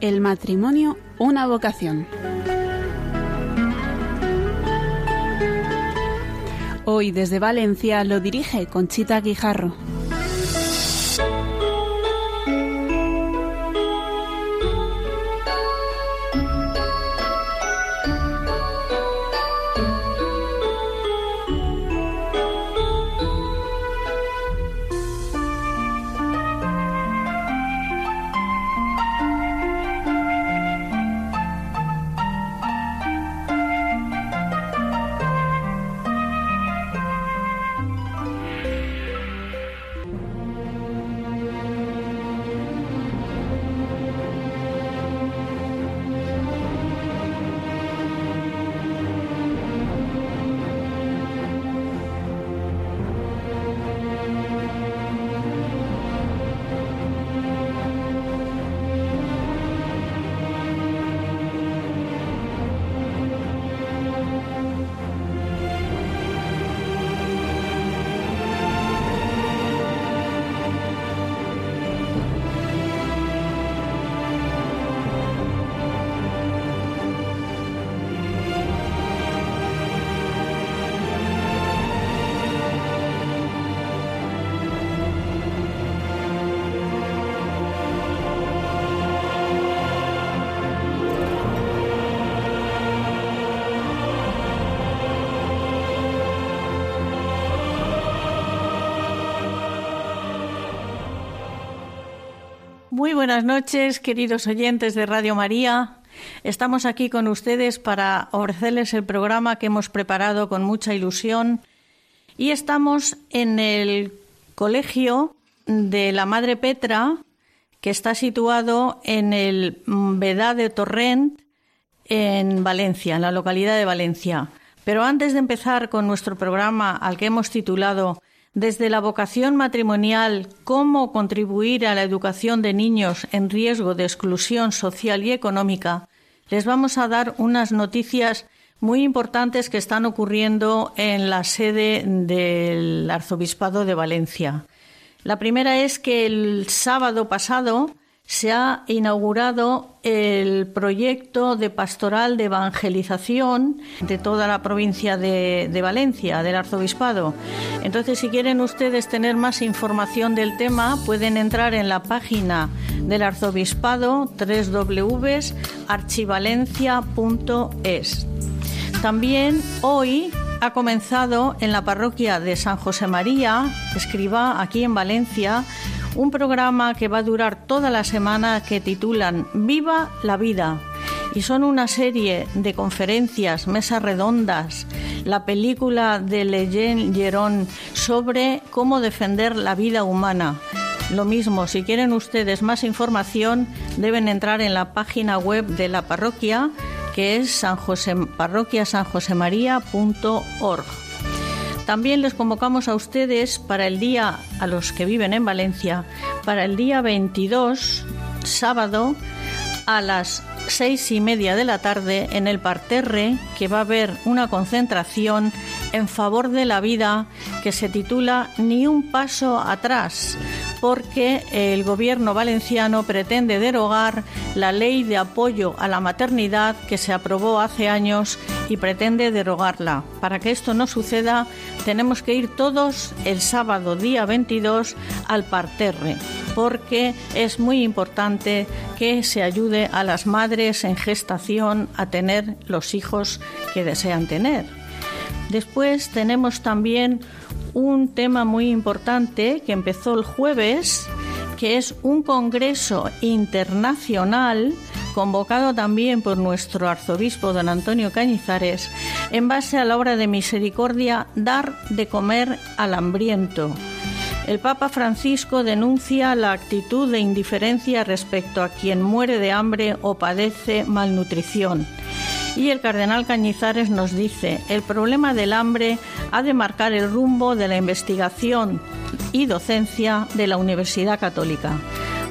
El matrimonio, una vocación. Hoy desde Valencia lo dirige Conchita Guijarro. Muy buenas noches, queridos oyentes de Radio María. Estamos aquí con ustedes para ofrecerles el programa que hemos preparado con mucha ilusión y estamos en el colegio de la Madre Petra, que está situado en el Vedá de Torrent, en Valencia, en la localidad de Valencia. Pero antes de empezar con nuestro programa al que hemos titulado desde la vocación matrimonial, cómo contribuir a la educación de niños en riesgo de exclusión social y económica, les vamos a dar unas noticias muy importantes que están ocurriendo en la sede del Arzobispado de Valencia. La primera es que el sábado pasado se ha inaugurado el proyecto de pastoral de evangelización de toda la provincia de, Valencia, del arzobispado. Entonces, si quieren ustedes tener más información del tema, pueden entrar en la página del arzobispado www.archivalencia.es. También hoy ha comenzado en la parroquia de San José María, escriba aquí en Valencia, un programa que va a durar toda la semana que titulan Viva la vida. Y son una serie de conferencias, mesas redondas, la película de Leyen Gerón sobre cómo defender la vida humana. Lo mismo, si quieren ustedes más información, deben entrar en la página web de la parroquia, que es san José, parroquiasanjosemaría.org. También les convocamos a ustedes para el día, a los que viven en Valencia, para el día 22, sábado, a las seis y media de la tarde en el parterre, que va a haber una concentración en favor de la vida que se titula Ni un paso atrás, porque el gobierno valenciano pretende derogar la ley de apoyo a la maternidad que se aprobó hace años y pretende derogarla. Para que esto no suceda, tenemos que ir todos el sábado día 22 al parterre, porque es muy importante que se ayude a las madres en gestación a tener los hijos que desean tener. Después tenemos también un tema muy importante que empezó el jueves, que es un congreso internacional convocado también por nuestro arzobispo don Antonio Cañizares, en base a la obra de misericordia Dar de comer al hambriento. El Papa Francisco denuncia la actitud de indiferencia respecto a quien muere de hambre o padece malnutrición. Y el cardenal Cañizares nos dice, el problema del hambre ha de marcar el rumbo de la investigación y docencia de la Universidad Católica.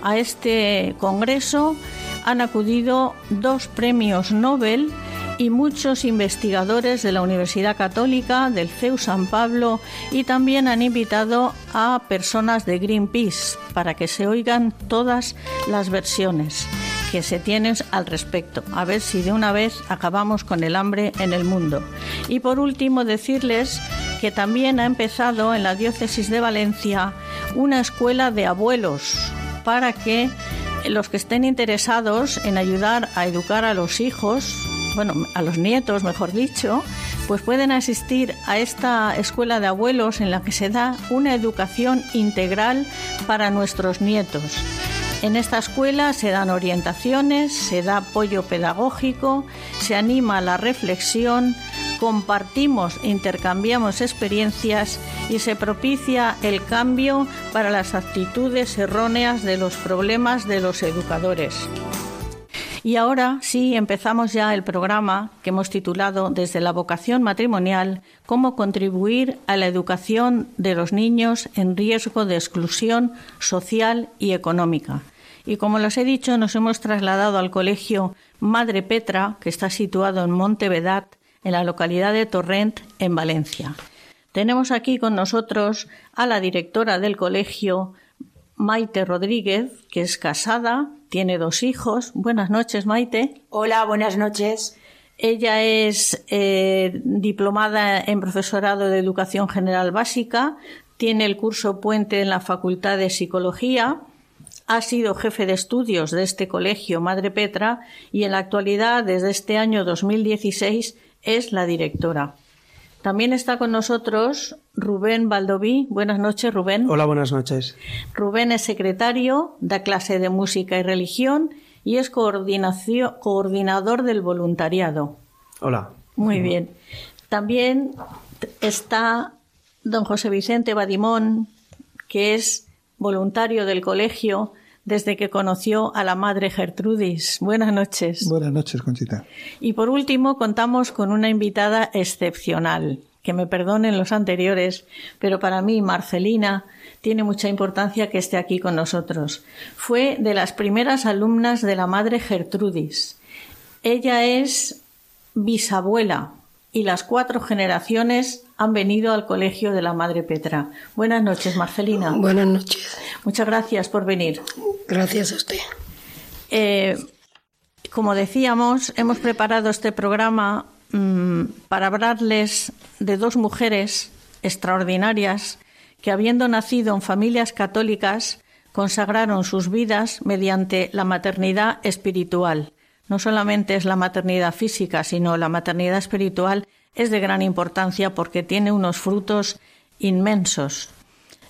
A este congreso han acudido dos premios Nobel y muchos investigadores de la Universidad Católica, del CEU San Pablo y también han invitado a personas de Greenpeace para que se oigan todas las versiones que se tienen al respecto. A ver si de una vez acabamos con el hambre en el mundo. Y por último, decirles que también ha empezado en la diócesis de Valencia una escuela de abuelos para que los que estén interesados en ayudar a educar a los hijos, bueno, a los nietos, mejor dicho, pues pueden asistir a esta escuela de abuelos en la que se da una educación integral para nuestros nietos. En esta escuela se dan orientaciones, se da apoyo pedagógico, se anima a la reflexión, compartimos e intercambiamos experiencias y se propicia el cambio para las actitudes erróneas de los problemas de los educadores. Y ahora sí empezamos ya el programa que hemos titulado Desde la vocación matrimonial, cómo contribuir a la educación de los niños en riesgo de exclusión social y económica. Y como les he dicho, nos hemos trasladado al colegio Madre Petra, que está situado en Montevedat, en la localidad de Torrent, en Valencia. Tenemos aquí con nosotros a la directora del colegio, Maite Rodríguez, que es casada, tiene dos hijos. Buenas noches, Maite. Hola, buenas noches. Ella es eh, diplomada en profesorado de educación general básica, tiene el curso puente en la Facultad de Psicología, ha sido jefe de estudios de este colegio Madre Petra y en la actualidad, desde este año 2016, es la directora. También está con nosotros Rubén Baldoví. Buenas noches, Rubén. Hola, buenas noches. Rubén es secretario, da clase de música y religión y es coordinador del voluntariado. Hola. Muy bien. También está don José Vicente Badimón, que es voluntario del colegio desde que conoció a la madre Gertrudis. Buenas noches. Buenas noches, Conchita. Y por último, contamos con una invitada excepcional. Que me perdonen los anteriores, pero para mí, Marcelina, tiene mucha importancia que esté aquí con nosotros. Fue de las primeras alumnas de la madre Gertrudis. Ella es bisabuela y las cuatro generaciones han venido al colegio de la Madre Petra. Buenas noches, Marcelina. Buenas noches. Muchas gracias por venir. Gracias a usted. Eh, como decíamos, hemos preparado este programa mm, para hablarles de dos mujeres extraordinarias que, habiendo nacido en familias católicas, consagraron sus vidas mediante la maternidad espiritual no solamente es la maternidad física, sino la maternidad espiritual es de gran importancia porque tiene unos frutos inmensos.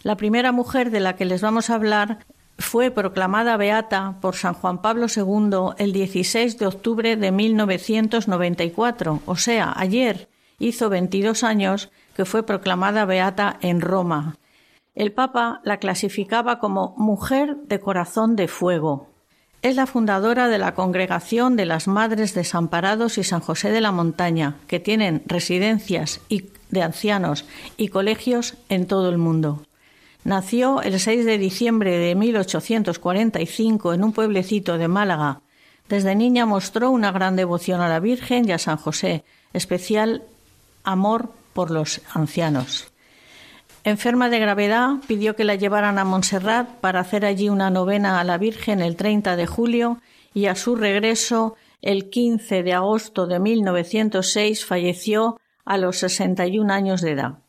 La primera mujer de la que les vamos a hablar fue proclamada beata por San Juan Pablo II el 16 de octubre de 1994, o sea, ayer hizo 22 años que fue proclamada beata en Roma. El Papa la clasificaba como mujer de corazón de fuego. Es la fundadora de la Congregación de las Madres Desamparados y San José de la Montaña, que tienen residencias de ancianos y colegios en todo el mundo. Nació el 6 de diciembre de 1845 en un pueblecito de Málaga. Desde niña mostró una gran devoción a la Virgen y a San José, especial amor por los ancianos. Enferma de gravedad, pidió que la llevaran a Montserrat para hacer allí una novena a la Virgen el 30 de julio y a su regreso, el 15 de agosto de 1906, falleció a los 61 años de edad.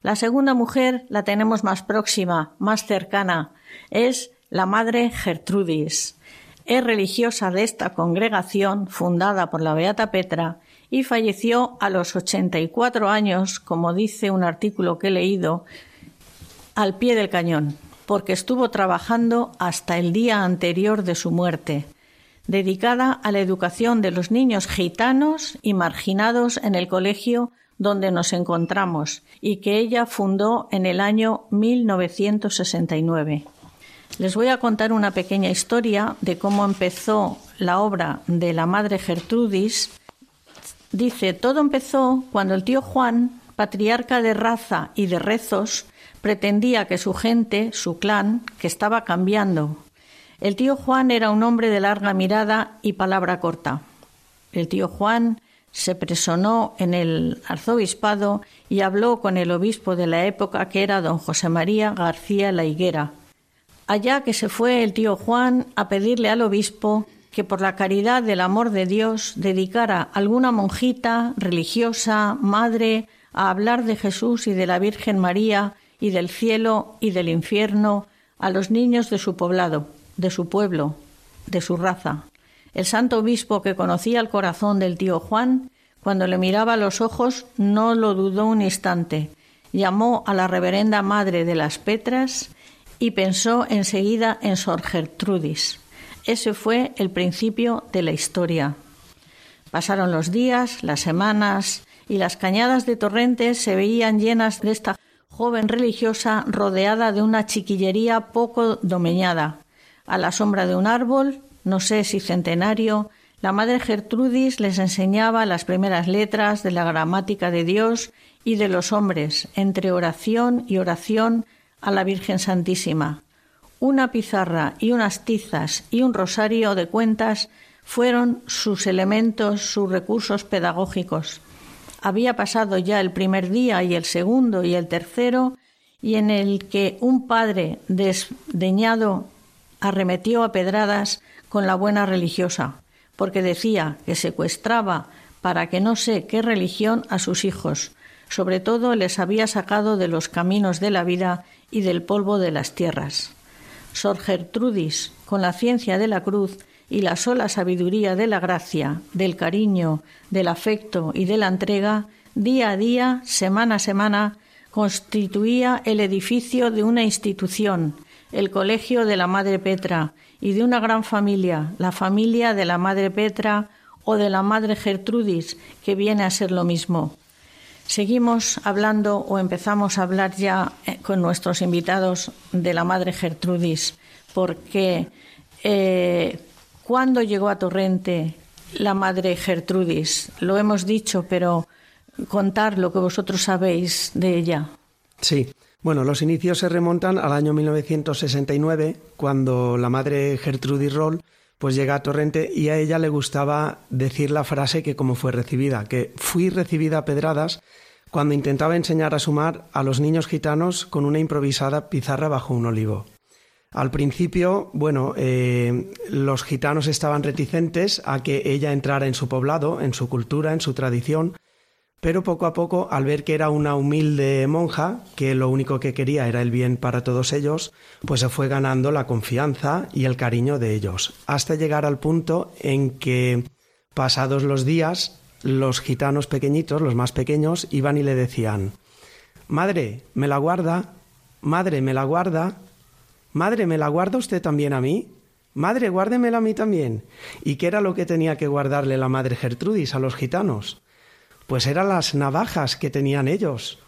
La segunda mujer la tenemos más próxima, más cercana, es la Madre Gertrudis. Es religiosa de esta congregación fundada por la Beata Petra y falleció a los 84 años, como dice un artículo que he leído, al pie del cañón, porque estuvo trabajando hasta el día anterior de su muerte, dedicada a la educación de los niños gitanos y marginados en el colegio donde nos encontramos y que ella fundó en el año 1969. Les voy a contar una pequeña historia de cómo empezó la obra de la Madre Gertrudis Dice, todo empezó cuando el tío Juan, patriarca de raza y de rezos, pretendía que su gente, su clan, que estaba cambiando. El tío Juan era un hombre de larga mirada y palabra corta. El tío Juan se presonó en el arzobispado y habló con el obispo de la época que era don José María García La Higuera. Allá que se fue el tío Juan a pedirle al obispo que por la caridad del amor de Dios dedicara alguna monjita, religiosa, madre, a hablar de Jesús y de la Virgen María y del cielo y del infierno a los niños de su poblado, de su pueblo, de su raza. El santo obispo que conocía el corazón del tío Juan, cuando le miraba a los ojos, no lo dudó un instante. Llamó a la reverenda madre de las Petras y pensó enseguida en Sor Gertrudis. Ese fue el principio de la historia. Pasaron los días, las semanas, y las cañadas de Torrentes se veían llenas de esta joven religiosa rodeada de una chiquillería poco domeñada. A la sombra de un árbol, no sé si centenario, la madre Gertrudis les enseñaba las primeras letras de la gramática de Dios y de los hombres, entre oración y oración a la Virgen Santísima. Una pizarra y unas tizas y un rosario de cuentas fueron sus elementos, sus recursos pedagógicos. Había pasado ya el primer día y el segundo y el tercero, y en el que un padre desdeñado arremetió a pedradas con la buena religiosa, porque decía que secuestraba para que no sé qué religión a sus hijos, sobre todo les había sacado de los caminos de la vida y del polvo de las tierras. Sor Gertrudis, con la ciencia de la cruz y la sola sabiduría de la gracia, del cariño, del afecto y de la entrega, día a día, semana a semana, constituía el edificio de una institución, el colegio de la Madre Petra, y de una gran familia, la familia de la Madre Petra o de la Madre Gertrudis, que viene a ser lo mismo. Seguimos hablando o empezamos a hablar ya eh, con nuestros invitados de la Madre Gertrudis, porque eh, cuando llegó a Torrente la Madre Gertrudis, lo hemos dicho, pero contar lo que vosotros sabéis de ella. Sí, bueno, los inicios se remontan al año 1969, cuando la Madre Gertrudis Roll pues llega a Torrente y a ella le gustaba decir la frase que como fue recibida, que fui recibida a pedradas cuando intentaba enseñar a sumar a los niños gitanos con una improvisada pizarra bajo un olivo. Al principio, bueno, eh, los gitanos estaban reticentes a que ella entrara en su poblado, en su cultura, en su tradición, pero poco a poco, al ver que era una humilde monja, que lo único que quería era el bien para todos ellos, pues se fue ganando la confianza y el cariño de ellos, hasta llegar al punto en que, pasados los días, los gitanos pequeñitos, los más pequeños, iban y le decían Madre, ¿me la guarda? Madre, ¿me la guarda? Madre, ¿me la guarda usted también a mí? Madre, guárdemela a mí también. ¿Y qué era lo que tenía que guardarle la madre Gertrudis a los gitanos? Pues eran las navajas que tenían ellos,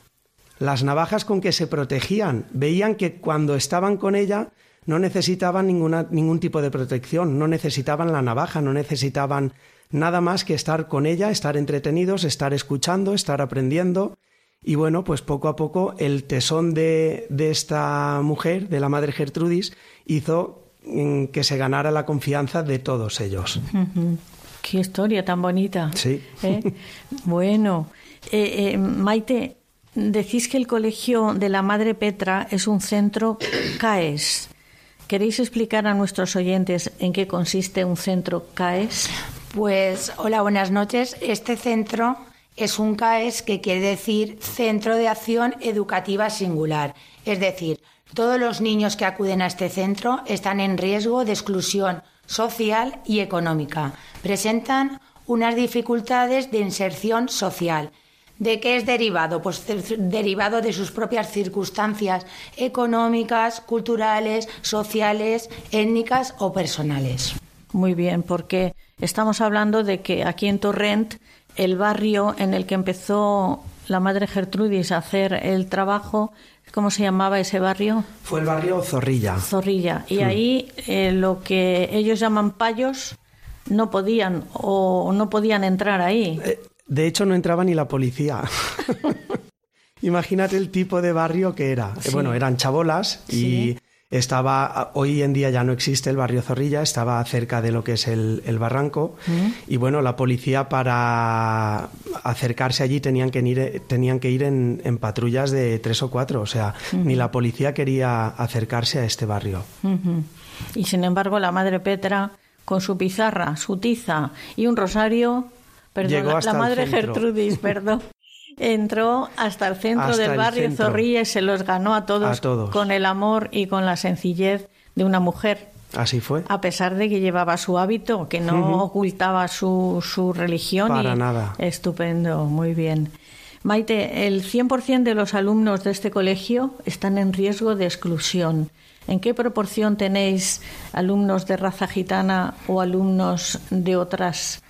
las navajas con que se protegían. Veían que cuando estaban con ella no necesitaban ninguna, ningún tipo de protección, no necesitaban la navaja, no necesitaban nada más que estar con ella, estar entretenidos, estar escuchando, estar aprendiendo. Y bueno, pues poco a poco el tesón de, de esta mujer, de la madre Gertrudis, hizo mm, que se ganara la confianza de todos ellos. Qué historia tan bonita. Sí. ¿Eh? Bueno, eh, eh, Maite, decís que el colegio de la Madre Petra es un centro CAES. ¿Queréis explicar a nuestros oyentes en qué consiste un centro CAES? Pues hola, buenas noches. Este centro es un CAES que quiere decir Centro de Acción Educativa Singular. Es decir, todos los niños que acuden a este centro están en riesgo de exclusión social y económica. Presentan unas dificultades de inserción social. ¿De qué es derivado? Pues derivado de sus propias circunstancias económicas, culturales, sociales, étnicas o personales. Muy bien, porque estamos hablando de que aquí en Torrent, el barrio en el que empezó la madre Gertrudis a hacer el trabajo ¿Cómo se llamaba ese barrio? Fue el barrio Zorrilla. Zorrilla. Y ahí eh, lo que ellos llaman payos no podían o no podían entrar ahí. Eh, de hecho, no entraba ni la policía. Imagínate el tipo de barrio que era. Eh, bueno, eran chabolas y estaba, hoy en día ya no existe el barrio Zorrilla, estaba cerca de lo que es el, barranco. Mm. Y bueno, la policía para acercarse allí tenían que ir, tenían que ir en, patrullas de tres o cuatro. O sea, ni la policía quería acercarse a este barrio. Y sin embargo, la madre Petra con su pizarra, su tiza y un rosario, perdón, la, madre Gertrudis, perdón, entró hasta el centro del barrio Zorrilla y se los ganó a todos, con el amor y con la sencillez de una mujer. Así fue. A pesar de que llevaba su hábito, que no ocultaba su, su religión. Para nada. Estupendo, muy bien. Maite, el 100% de los alumnos de este colegio están en riesgo de exclusión. ¿En qué proporción tenéis alumnos de raza gitana o alumnos de otras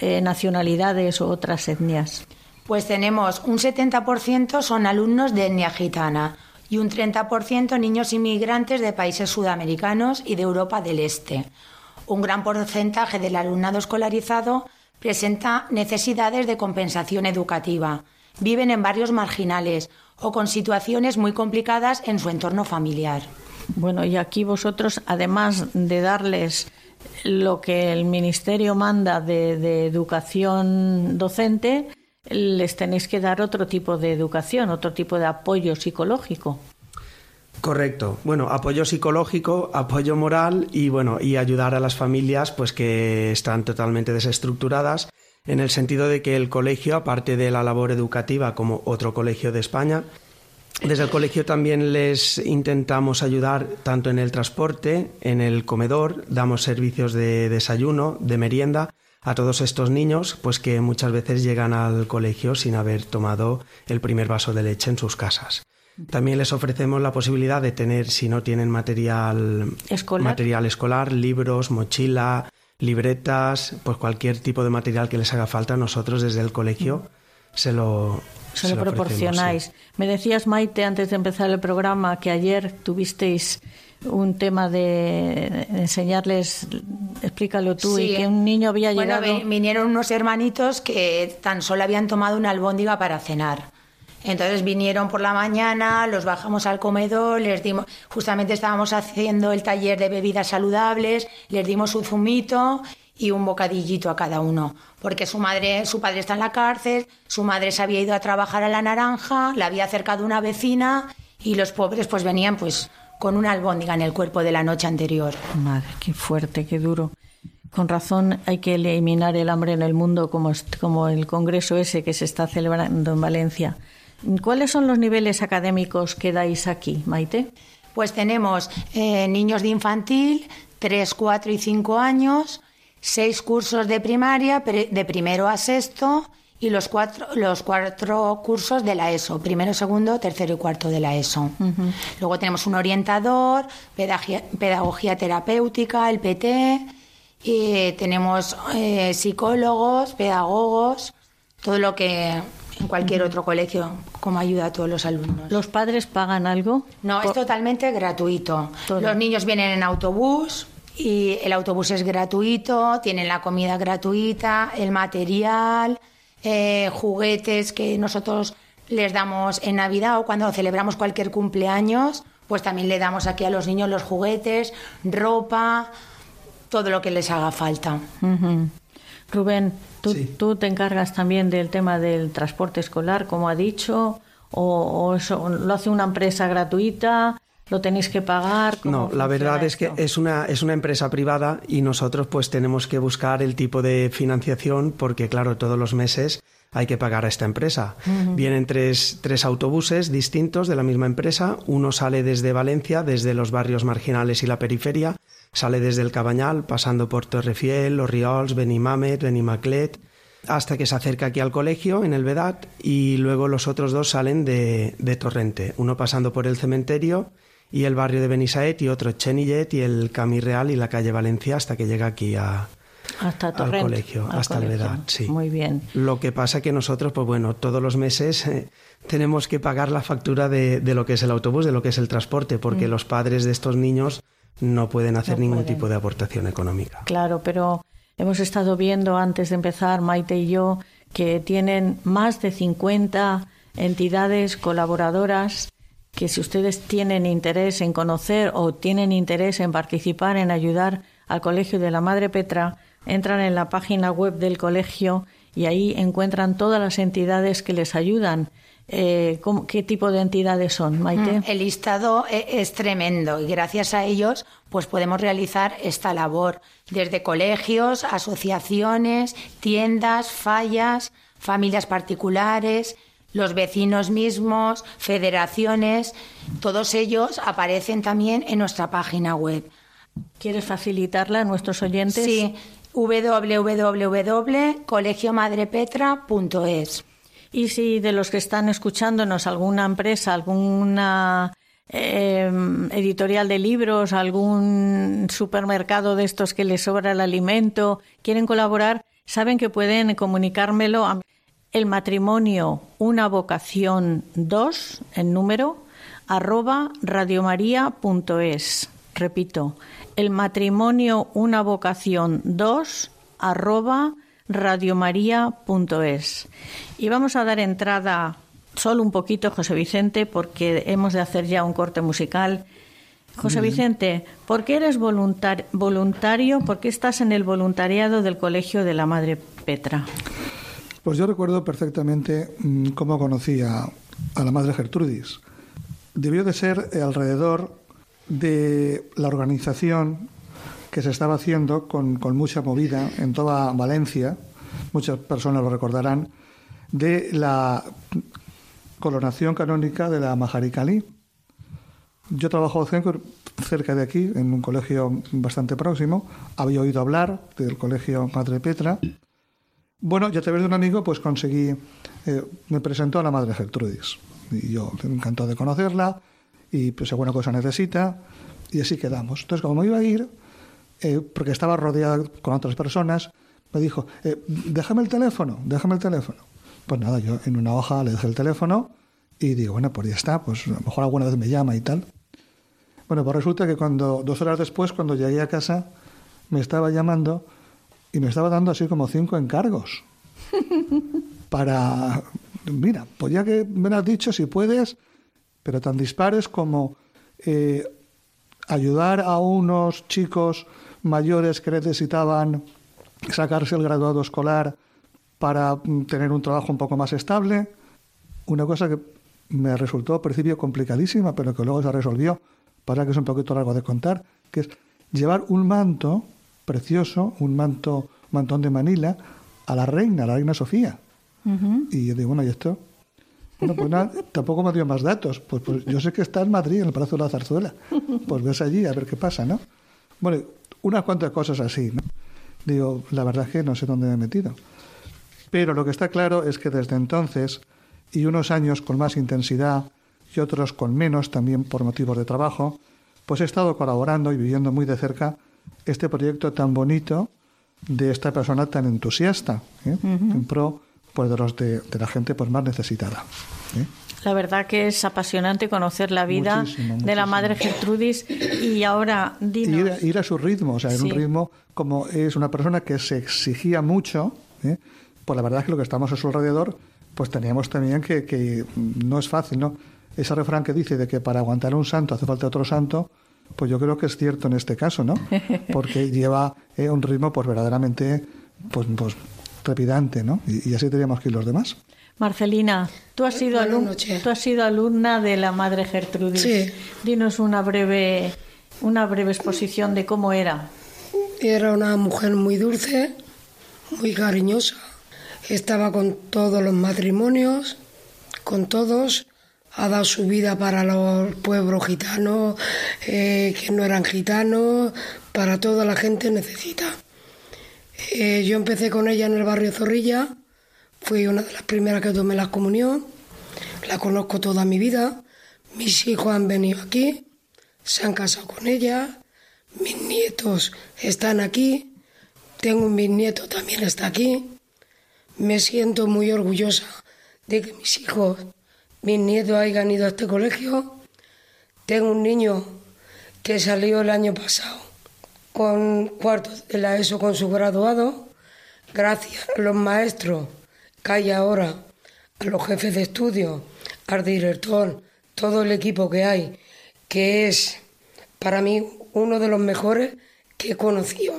eh, nacionalidades o otras etnias? Pues tenemos un 70% son alumnos de etnia gitana y un 30% niños inmigrantes de países sudamericanos y de Europa del Este. Un gran porcentaje del alumnado escolarizado presenta necesidades de compensación educativa. Viven en barrios marginales o con situaciones muy complicadas en su entorno familiar. Bueno, y aquí vosotros, además de darles lo que el Ministerio manda de, educación docente, les tenéis que dar otro tipo de educación, otro tipo de apoyo psicológico. Correcto. Bueno, apoyo psicológico, apoyo moral y bueno, y ayudar a las familias pues que están totalmente desestructuradas en el sentido de que el colegio, aparte de la labor educativa como otro colegio de España, desde el colegio también les intentamos ayudar tanto en el transporte, en el comedor, damos servicios de desayuno, de merienda a todos estos niños, pues que muchas veces llegan al colegio sin haber tomado el primer vaso de leche en sus casas. También les ofrecemos la posibilidad de tener, si no tienen material escolar, material escolar libros, mochila, libretas, pues cualquier tipo de material que les haga falta, nosotros desde el colegio se lo, se, lo proporcionáis. Me decías, Maite, antes de empezar el programa, que ayer tuvisteis un tema de enseñarles, explícalo tú, y que un niño había llegado. Bueno, vinieron unos hermanitos que tan solo habían tomado una albóndiga para cenar. Entonces vinieron por la mañana, los bajamos al comedor, les dimos, justamente estábamos haciendo el taller de bebidas saludables, les dimos un zumito y un bocadillito a cada uno, porque su madre, su padre está en la cárcel, su madre se había ido a trabajar a la naranja, la había acercado una vecina y los pobres pues venían pues con una albóndiga en el cuerpo de la noche anterior. Madre, qué fuerte, qué duro. Con razón hay que eliminar el hambre en el mundo como, como el congreso ese que se está celebrando en Valencia. ¿Cuáles son los niveles académicos que dais aquí, Maite? Pues tenemos eh, niños de infantil, 3, 4 y 5 años, seis cursos de primaria, de primero a sexto, y los cuatro, los cuatro cursos de la ESO, primero, segundo, tercero y cuarto de la ESO. Luego tenemos un orientador, pedagogía, terapéutica, el PT, y tenemos eh, psicólogos, pedagogos, todo lo que en cualquier otro colegio como ayuda a todos los alumnos. ¿Los padres pagan algo? No, es totalmente gratuito. Los niños vienen en autobús, y el autobús es gratuito, tienen la comida gratuita, el material, eh, juguetes que nosotros les damos en Navidad o cuando celebramos cualquier cumpleaños, pues también le damos aquí a los niños los juguetes, ropa, todo lo que les haga falta. Rubén, ¿tú, te encargas también del tema del transporte escolar, como ha dicho, o, o eso, lo hace una empresa gratuita? ¿Lo tenéis que pagar? No, la verdad es que es una, es una empresa privada y nosotros pues tenemos que buscar el tipo de financiación porque claro, todos los meses hay que pagar a esta empresa. Vienen tres, tres autobuses distintos de la misma empresa. Uno sale desde Valencia, desde los barrios marginales y la periferia. Sale desde el Cabañal, pasando por Torrefiel, Los Riols, Benimamet, Benimaclet, hasta que se acerca aquí al colegio, en el Vedat, y luego los otros dos salen de, de Torrente. Uno pasando por el cementerio y el barrio de Benisaet y otro Chenillet y el Camí Real y la calle Valencia hasta que llega aquí a, hasta al colegio, hasta el Vedad, sí. Muy bien. Lo que pasa que nosotros, pues bueno, todos los meses eh, tenemos que pagar la factura de, de, lo que es el autobús, de lo que es el transporte, porque mm. los padres de estos niños no pueden hacer ningún tipo de aportación económica. Claro, pero hemos estado viendo antes de empezar, Maite y yo, que tienen más de 50 entidades colaboradoras que si ustedes tienen interés en conocer o tienen interés en participar en ayudar al Colegio de la Madre Petra, entran en la página web del colegio y ahí encuentran todas las entidades que les ayudan. eh, ¿qué tipo de entidades son, Maite? Mm, el listado e, es tremendo y gracias a ellos pues podemos realizar esta labor desde colegios, asociaciones, tiendas, fallas, familias particulares, los vecinos mismos, federaciones, todos ellos aparecen también en nuestra página web. ¿Quieres facilitarla a nuestros oyentes? Sí, www.colegiomadrepetra.es. Y si de los que están escuchándonos alguna empresa, alguna em, editorial de libros, algún supermercado de estos que les sobra el alimento, quieren colaborar, saben que pueden comunicármelo a el matrimonio una vocación 2 en número arroba radiomaria.es. Repito, el matrimonio una vocación 2 arroba radiomaria.es. Y vamos a dar entrada solo un poquito, José Vicente, porque hemos de hacer ya un corte musical. José Vicente, ¿por qué eres voluntario? ¿Por qué estás en el voluntariado del Colegio de la Madre Petra? Pues yo recuerdo perfectamente mm, cómo conocí a, la Madre Gertrudis. Debió de ser alrededor de la organización que se estaba haciendo con, con mucha movida en toda Valencia, muchas personas lo recordarán, de la coronación canónica de la Majaricalí. Yo trabajo cerca de aquí, en un colegio bastante próximo. Había oído hablar del colegio Madre Petra. Bueno, ya a través de un amigo, pues conseguí, eh, me presentó a la Madre Gertrudis. Y yo encantó de conocerla y pues alguna cosa necesita y así quedamos. Entonces, como iba a ir, eh, porque estaba rodeada con otras personas, me dijo, eh, déjame el teléfono, déjame el teléfono. Pues nada, yo en una hoja le dejé el teléfono y digo, bueno, pues ya está, pues a lo mejor alguna vez me llama y tal. Bueno, pues resulta que cuando, dos horas después, cuando llegué a casa, me estaba llamando y me estaba dando así como cinco encargos para, mira, pues ya que me lo has dicho, si puedes, pero tan dispares como eh, ayudar a unos chicos mayores que necesitaban sacarse el graduado escolar para mm, tener un trabajo un poco más estable. Una cosa que me resultó al principio complicadísima, pero que luego se resolvió, para que es un poquito largo de contar, que es llevar un manto precioso, un manto, mantón de Manila, a la reina, a la reina Sofía. Y yo digo, bueno, ¿y esto? Bueno, pues nada, tampoco me dio más datos. Pues, pues, yo sé que está en Madrid, en el Palacio de la Zarzuela. Pues ves allí a ver qué pasa, ¿no? Bueno, unas cuantas cosas así, ¿no? Digo, la verdad es que no sé dónde me he metido. Pero lo que está claro es que desde entonces, y unos años con más intensidad y otros con menos, también por motivos de trabajo, pues he estado colaborando y viviendo muy de cerca este proyecto tan bonito de esta persona tan entusiasta, ¿eh? en pro pues, de, los de, la gente pues, más necesitada. ¿eh? La verdad que es apasionante conocer la vida de la madre Gertrudis y ahora dinos... Ir, a su ritmo, o sea, en un ritmo como es una persona que se exigía mucho, ¿eh? pues la verdad es que lo que estamos a su alrededor, pues teníamos también que, que no es fácil, ¿no? Ese refrán que dice de que para aguantar un santo hace falta otro santo, pues yo creo que es cierto en este caso, ¿no? Porque lleva eh, un ritmo pues verdaderamente pues, pues trepidante, ¿no? Y, así teníamos que ir los demás. Marcelina, tú has sido alumna, tú has sido alumna de la Madre Gertrudis. Sí. Dinos una breve una breve exposición de cómo era. Era una mujer muy dulce, muy cariñosa. Estaba con todos los matrimonios, con todos, ha dado su vida para los pueblos gitanos, eh, que no eran gitanos, para toda la gente necesita. Eh, yo empecé con ella en el barrio Zorrilla, fui una de las primeras que tomé la comunión, la conozco toda mi vida, mis hijos han venido aquí, se han casado con ella, mis nietos están aquí, tengo un bisnieto también está aquí, me siento muy orgullosa de que mis hijos mis nietos hayan ido a este colegio. Tengo un niño que salió el año pasado con cuarto de la ESO con su graduado. Gracias a los maestros que hay ahora, a los jefes de estudio, al director, todo el equipo que hay, que es para mí uno de los mejores que he conocido.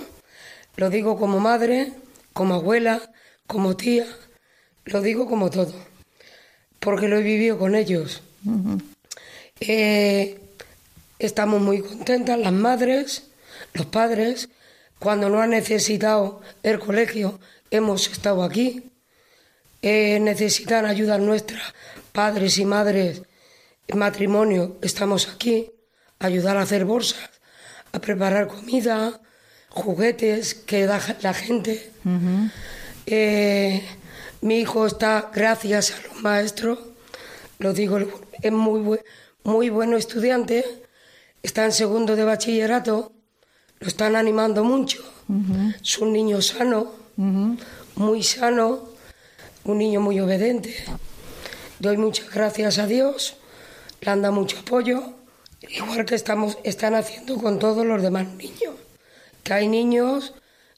Lo digo como madre, como abuela, como tía, lo digo como todo porque lo he vivido con ellos. Eh, estamos muy contentas las madres, los padres. Cuando no han necesitado el colegio, hemos estado aquí. Eh, necesitan ayuda nuestra, padres y madres, matrimonio, estamos aquí. Ayudar a hacer bolsas, a preparar comida, juguetes que da la gente. Eh, mi hijo está, gracias a los maestros, lo digo, es muy, muy bueno estudiante, está en segundo de bachillerato, lo están animando mucho. Es un niño sano, muy sano, un niño muy obediente. Doy muchas gracias a Dios, le anda mucho apoyo, igual que estamos, están haciendo con todos los demás niños. Que hay niños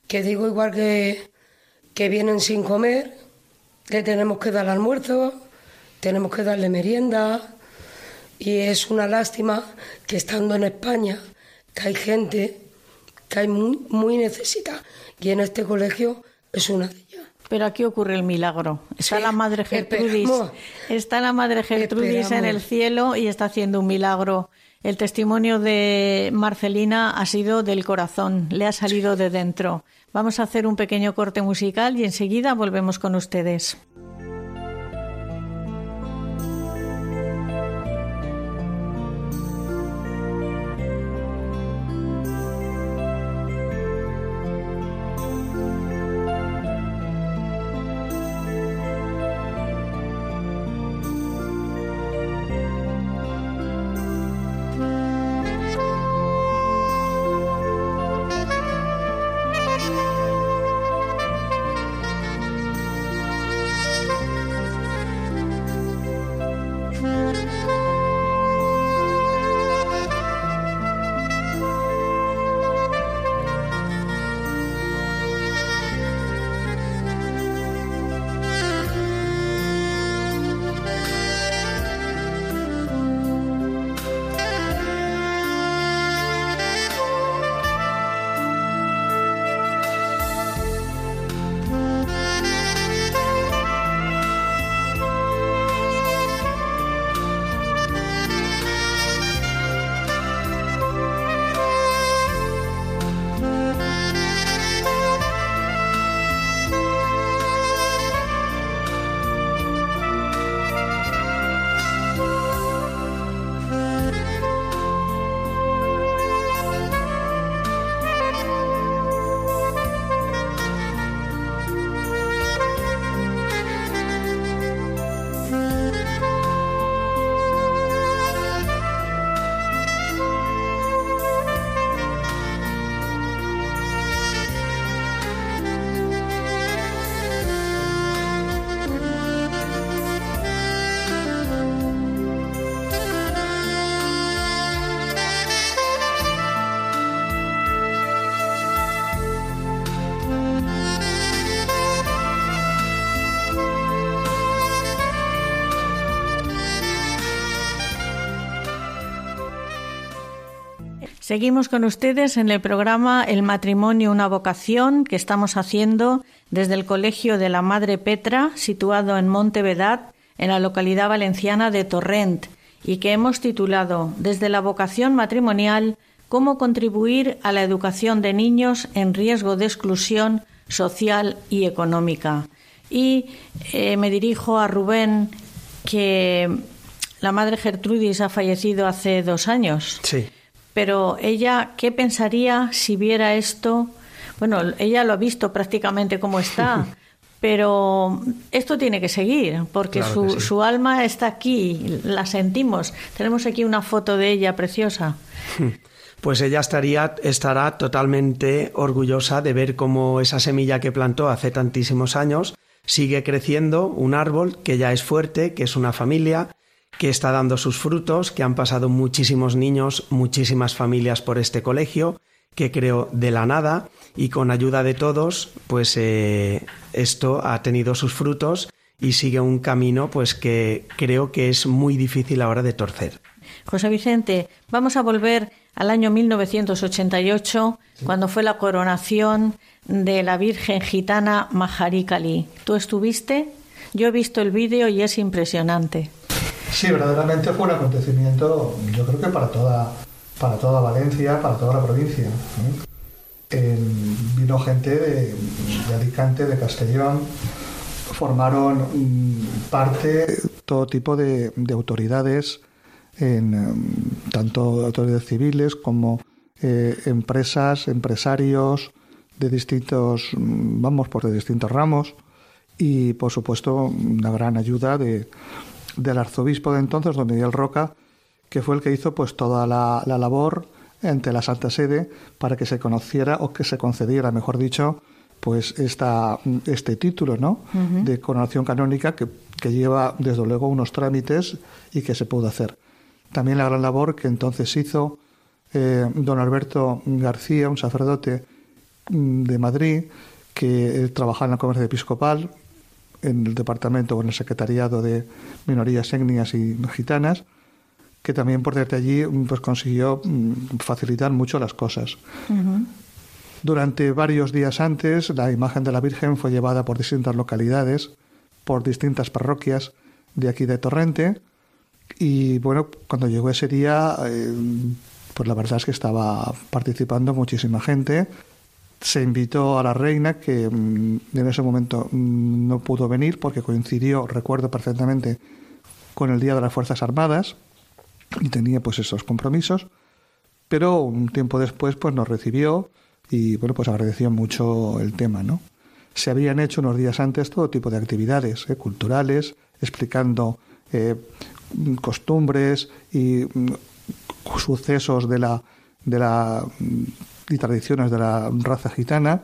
que digo igual que, que vienen sin comer, le tenemos que dar almuerzo, tenemos que darle merienda, y es una lástima que estando en España, que hay gente que hay muy, muy necesitada, y en este colegio es una de ellas. Pero aquí ocurre el milagro. Está la Madre Gertrudis. Está la Madre Gertrudis en el cielo y está haciendo un milagro. El testimonio de Marcelina ha sido del corazón, le ha salido de dentro. Vamos a hacer un pequeño corte musical y enseguida volvemos con ustedes. Seguimos con ustedes en el programa El matrimonio, una vocación que estamos haciendo desde el Colegio de la Madre Petra, situado en Montevedad, en la localidad valenciana de Torrent, y que hemos titulado Desde la vocación matrimonial, cómo contribuir a la educación de niños en riesgo de exclusión social y económica. Y eh, me dirijo a Rubén, que la madre Gertrudis ha fallecido hace dos años. Sí pero ella, ¿qué pensaría si viera esto? Bueno, ella lo ha visto prácticamente como está, pero esto tiene que seguir, porque su, su, alma está aquí, la sentimos. Tenemos aquí una foto de ella preciosa. Pues ella estaría, estará totalmente orgullosa de ver cómo esa semilla que plantó hace tantísimos años sigue creciendo, un árbol que ya es fuerte, que es una familia, que está dando sus frutos, que han pasado muchísimos niños, muchísimas familias por este colegio, que creo de la nada y con ayuda de todos, pues eh, esto ha tenido sus frutos y sigue un camino pues que creo que es muy difícil ahora de torcer. José Vicente, vamos a volver al año 1988, cuando fue la coronación de la Virgen gitana Maharikali. ¿Tú estuviste? Yo he visto el vídeo y es impresionante. Sí, verdaderamente fue un acontecimiento, yo creo que para toda, para toda Valencia, para toda la provincia. vino gente de, Alicante, de Castellón, formaron parte todo tipo de, autoridades, en, tanto autoridades civiles como eh, empresas, empresarios de distintos, vamos, por de distintos ramos y, por supuesto, una gran ayuda de, del arzobispo de entonces, don Miguel Roca, que fue el que hizo pues toda la, la labor ante la Santa Sede para que se conociera o que se concediera, mejor dicho, pues esta, este título ¿no? de coronación canónica que, lleva desde luego unos trámites y que se pudo hacer. También la gran labor que entonces hizo eh, don Alberto García, un sacerdote mm, de Madrid, que trabajaba en la comercio episcopal, en el departamento o en el secretariado de minorías étnicas y gitanas, que también por desde allí pues consiguió mm, facilitar mucho las cosas. Durante varios días antes, la imagen de la Virgen fue llevada por distintas localidades, por distintas parroquias de aquí de Torrente. Y bueno, cuando llegó ese día, eh, pues la verdad es que estaba participando muchísima gente. Se invitó a la reina, que mm, en ese momento mm, no pudo venir porque coincidió, recuerdo perfectamente, con el Día de las Fuerzas Armadas y tenía pues esos compromisos. Pero un tiempo después pues nos recibió y bueno, pues agradeció mucho el tema, ¿no? Se habían hecho unos días antes todo tipo de actividades ¿eh? culturales, explicando eh, costumbres y mm, sucesos de la, de la y tradiciones de la raza gitana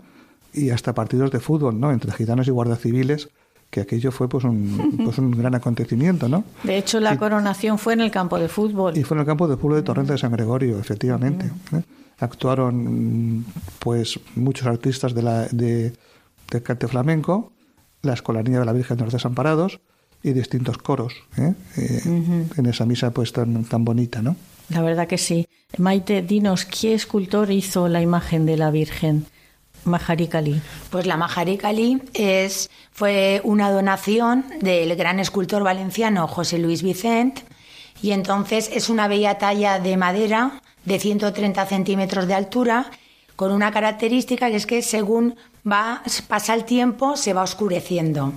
y hasta partidos de fútbol, ¿no? Entre gitanos y guardias civiles, que aquello fue pues un, pues un gran acontecimiento, ¿no? De hecho, la coronación fue en el campo de fútbol. Y fue en el campo de fútbol de Torrente de San Gregorio, efectivamente. ¿eh? actuaron pues muchos artistas de, la, de, cante flamenco, la Escolanía de la Virgen de los Desamparados y distintos coros ¿eh? Eh, en esa misa pues tan, tan bonita, ¿no? La verdad que sí. Maite, dinos, ¿qué escultor hizo la imagen de la Virgen? Maharikali. Pues la Maharikali es, fue una donación del gran escultor valenciano José Luis Vicent y entonces es una bella talla de madera de 130 centímetros de altura, con una característica que es que según va, pasa el tiempo se va oscureciendo.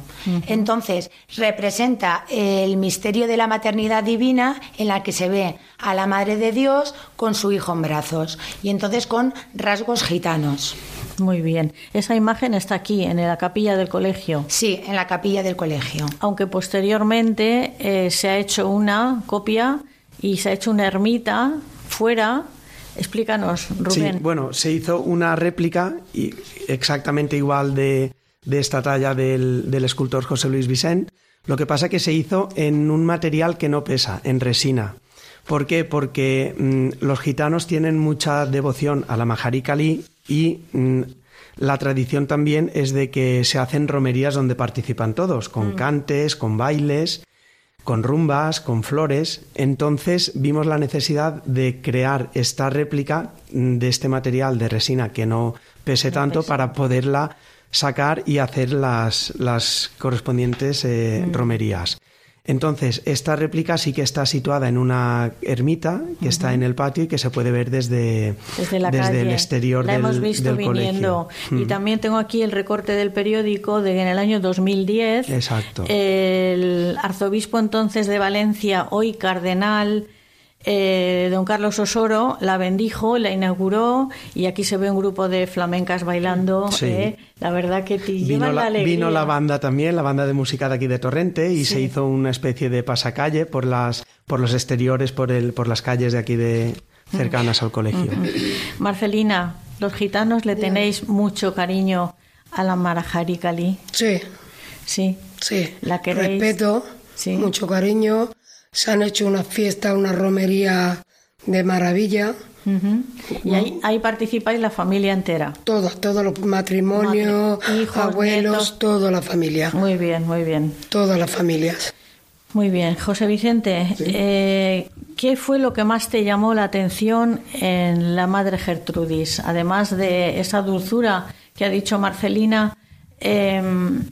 Entonces, representa el misterio de la maternidad divina en la que se ve a la Madre de Dios con su hijo en brazos y entonces con rasgos gitanos. Muy bien. Esa imagen está aquí, en la capilla del colegio. Sí, en la capilla del colegio. Aunque posteriormente eh, se ha hecho una copia y se ha hecho una ermita fuera. Explícanos, Rubén. Sí, bueno, se hizo una réplica exactamente igual de, esta talla del, escultor José Luis Vicent. Lo que pasa es que se hizo en un material que no pesa, en resina. ¿Por qué? Porque mm, los gitanos tienen mucha devoción a la Maharikali y mm, la tradición también es de que se hacen romerías donde participan todos, con mm. cantes, con bailes con rumbas, con flores. Entonces vimos la necesidad de crear esta réplica de este material de resina que no pese tanto para poderla sacar y hacer las, las correspondientes eh, mm. romerías. Entonces, esta réplica sí que está situada en una ermita que está en el patio y que se puede ver desde, desde, el exterior la del, hemos visto viniendo. Y también tengo aquí el recorte del periódico de en el año 2010. Exacto. El arzobispo entonces de Valencia, hoy cardenal, eh, don Carlos Osoro la bendijo, la inauguró y aquí se ve un grupo de flamencas bailando. Eh, la verdad que te vino la, Vino la banda también, la banda de música de aquí de Torrente y se hizo una especie de pasacalle por las por los exteriores, por el por las calles de aquí de cercanas al colegio. Marcelina, los gitanos le tenéis mucho cariño a la Marajari Cali. Sí. Sí. Sí. La queréis. Respeto, mucho cariño se han hecho una fiesta, una romería de maravilla. Y ahí, participáis la familia entera. Todos, todos los matrimonios, hijos, abuelos, toda la familia. Muy bien, muy bien. Todas las familias. Muy bien, José Vicente, eh, ¿qué fue lo que más te llamó la atención en la Madre Gertrudis? Además de esa dulzura que ha dicho Marcelina, em,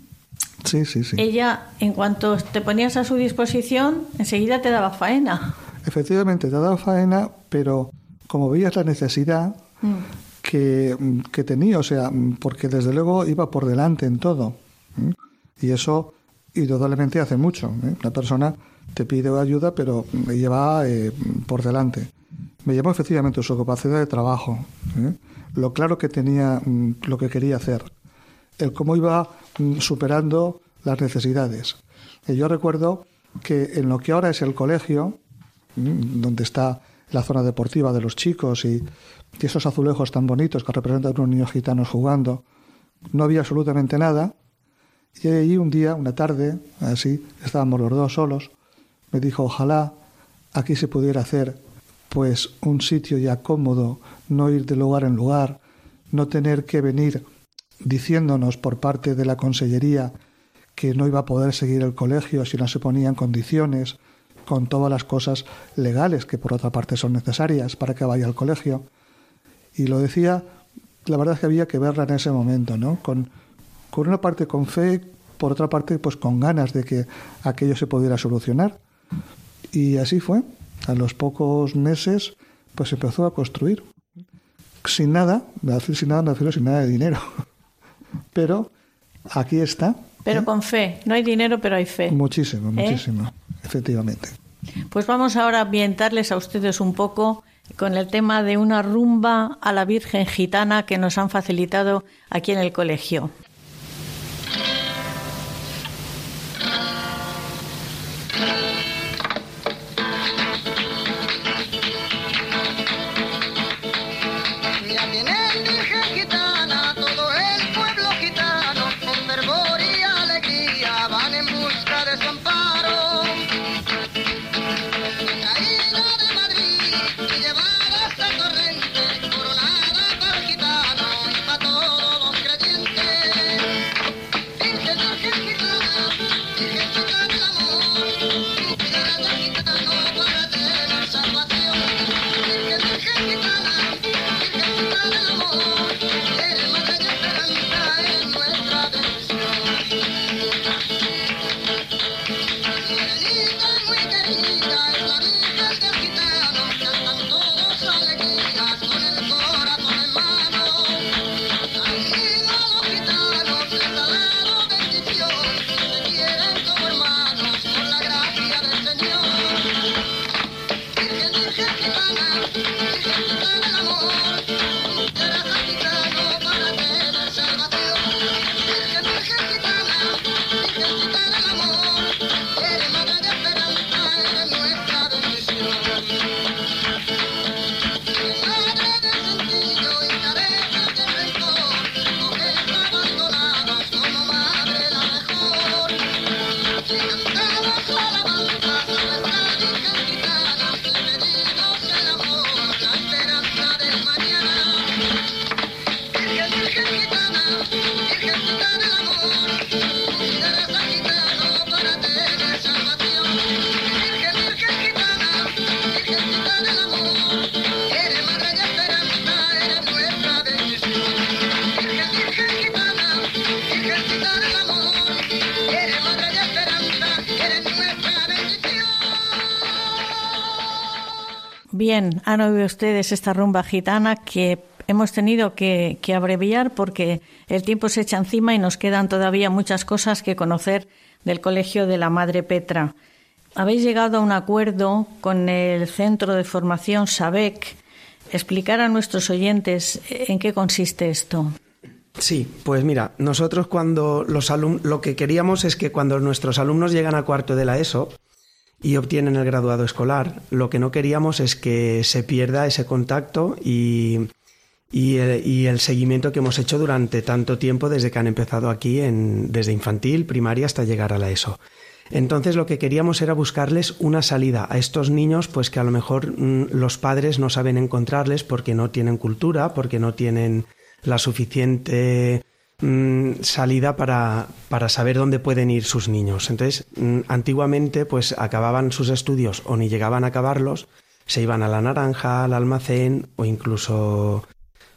Sí, sí, sí. Ella, en cuanto te ponías a su disposición, enseguida te daba faena. Efectivamente, te daba faena, pero como veías la necesidad mm. que, que, tenía, o sea, porque desde luego iba por delante en todo. Y eso indudablemente hace mucho. ¿eh? Una persona te pide ayuda, pero me lleva eh, por delante. Me llamó efectivamente su capacidad de trabajo, ¿eh? lo claro que tenía, mm, lo que quería hacer, el cómo iba superando las necesidades. Y yo recuerdo que en lo que ahora es el colegio, mm, donde está la zona deportiva de los chicos y, y esos azulejos tan bonitos que representan a unos niños gitanos jugando, no había absolutamente nada. Y allí un día, una tarde, así, estábamos los dos solos, me dijo, ojalá aquí se pudiera hacer pues un sitio ya cómodo, no ir de lugar en lugar, no tener que venir diciéndonos por parte de la consellería que no iba a poder seguir el colegio si no se ponían condiciones, con todas las cosas legales que por otra parte son necesarias para que vaya al colegio. Y lo decía, la verdad es que había que verla en ese momento, ¿no? Con, con una parte con fe, por otra parte pues con ganas de que aquello se pudiera solucionar. Y así fue. A los pocos meses, pues empezó a construir. Sin nada, sin nada me sin nada de dinero. Pero aquí está. Pero ¿eh? con fe. No hay dinero, pero hay fe. Muchísimo, ¿Eh? muchísimo. Efectivamente. Pues vamos ahora a ambientarles a ustedes un poco con el tema de una rumba a la Virgen Gitana que nos han facilitado aquí en el colegio. Han oído ustedes esta rumba gitana que hemos tenido que, abreviar porque el tiempo se echa encima y nos quedan todavía muchas cosas que conocer del Colegio de la Madre Petra. Habéis llegado a un acuerdo con el Centro de Formación SABEC. Explicar a nuestros oyentes en qué consiste esto. Sí, pues mira, nosotros cuando los alumnos, lo que queríamos es que cuando nuestros alumnos llegan a cuarto de la ESO, y obtienen el graduado escolar. Lo que no queríamos es que se pierda ese contacto y, y, el, seguimiento que hemos hecho durante tanto tiempo desde que han empezado aquí, en, desde infantil, primaria hasta llegar a la ESO. Entonces lo que queríamos era buscarles una salida a estos niños, pues que a lo mejor mm, los padres no saben encontrarles porque no tienen cultura, porque no tienen la suficiente Mm, salida para, para, saber dónde pueden ir sus niños. Entonces, mm, antiguamente, pues acababan sus estudios o ni llegaban a acabarlos, se iban a la naranja, al almacén o incluso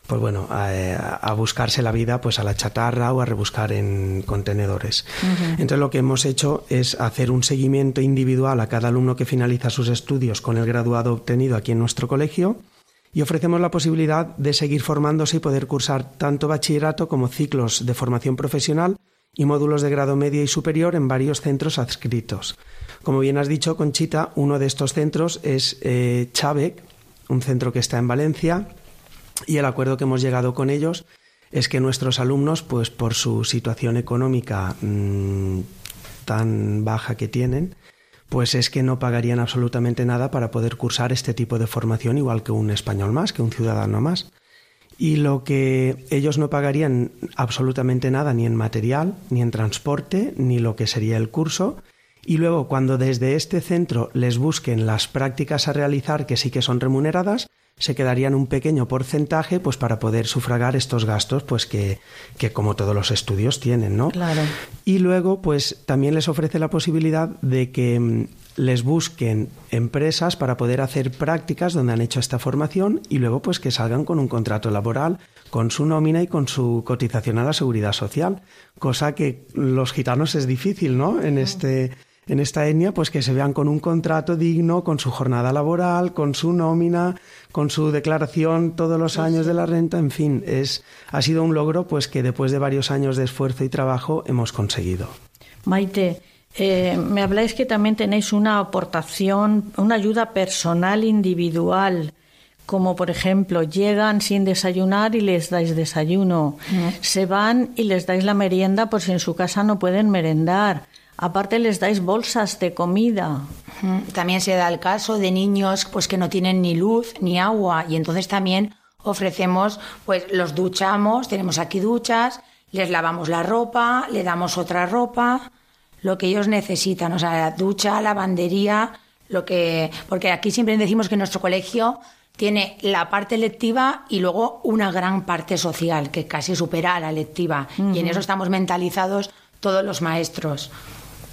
pues bueno, a, buscarse la vida pues a la chatarra o a rebuscar en contenedores. Entonces lo que hemos hecho es hacer un seguimiento individual a cada alumno que finaliza sus estudios con el graduado obtenido aquí en nuestro colegio y ofrecemos la posibilidad de seguir formándose y poder cursar tanto bachillerato como ciclos de formación profesional y módulos de grado medio y superior en varios centros adscritos. Como bien has dicho, Conchita, uno de estos centros es eh, un centro que está en Valencia, y el acuerdo que hemos llegado con ellos es que nuestros alumnos, pues por su situación económica mm, tan baja que tienen, pues es que no pagarían absolutamente nada para poder cursar este tipo de formación igual que un español más, que un ciudadano más. Y lo que ellos no pagarían absolutamente nada ni en material, ni en transporte, ni lo que sería el curso. Y luego cuando desde este centro les busquen las prácticas a realizar que sí que son remuneradas, se quedarían un pequeño porcentaje pues para poder sufragar estos gastos pues que, que como todos los estudios tienen, ¿no? Claro. Y luego pues también les ofrece la posibilidad de que mm, les busquen empresas para poder hacer prácticas donde han hecho esta formación y luego pues que salgan con un contrato laboral, con su nómina y con su cotización a la seguridad social, cosa que los gitanos es difícil, ¿no? En este en esta etnia, pues que se vean con un contrato digno, con su jornada laboral, con su nómina, con su declaración todos los años de la renta, en fin, es ha sido un logro pues que después de varios años de esfuerzo y trabajo hemos conseguido. Maite, eh, me habláis que también tenéis una aportación, una ayuda personal individual como por ejemplo llegan sin desayunar y les dais desayuno, se van y les dais la merienda por si en su casa no pueden merendar, Aparte les dais bolsas de comida. También se da el caso de niños pues que no tienen ni luz ni agua y entonces también ofrecemos pues los duchamos, tenemos aquí duchas, les lavamos la ropa, le damos otra ropa, lo que ellos necesitan, o sea, ducha, lavandería, lo que porque aquí siempre decimos que nuestro colegio tiene la parte lectiva y luego una gran parte social que casi supera a la lectiva y en eso estamos mentalizados todos los maestros.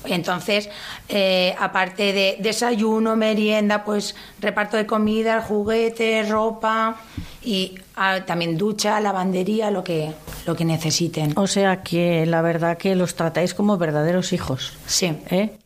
Entonces, eh, aparte de desayuno, merienda, pues reparto de comida, juguetes, ropa y ah, también ducha, lavandería, lo que, lo que necesiten. O sea que la verdad que los tratáis como verdaderos hijos. Sí. ¿Eh?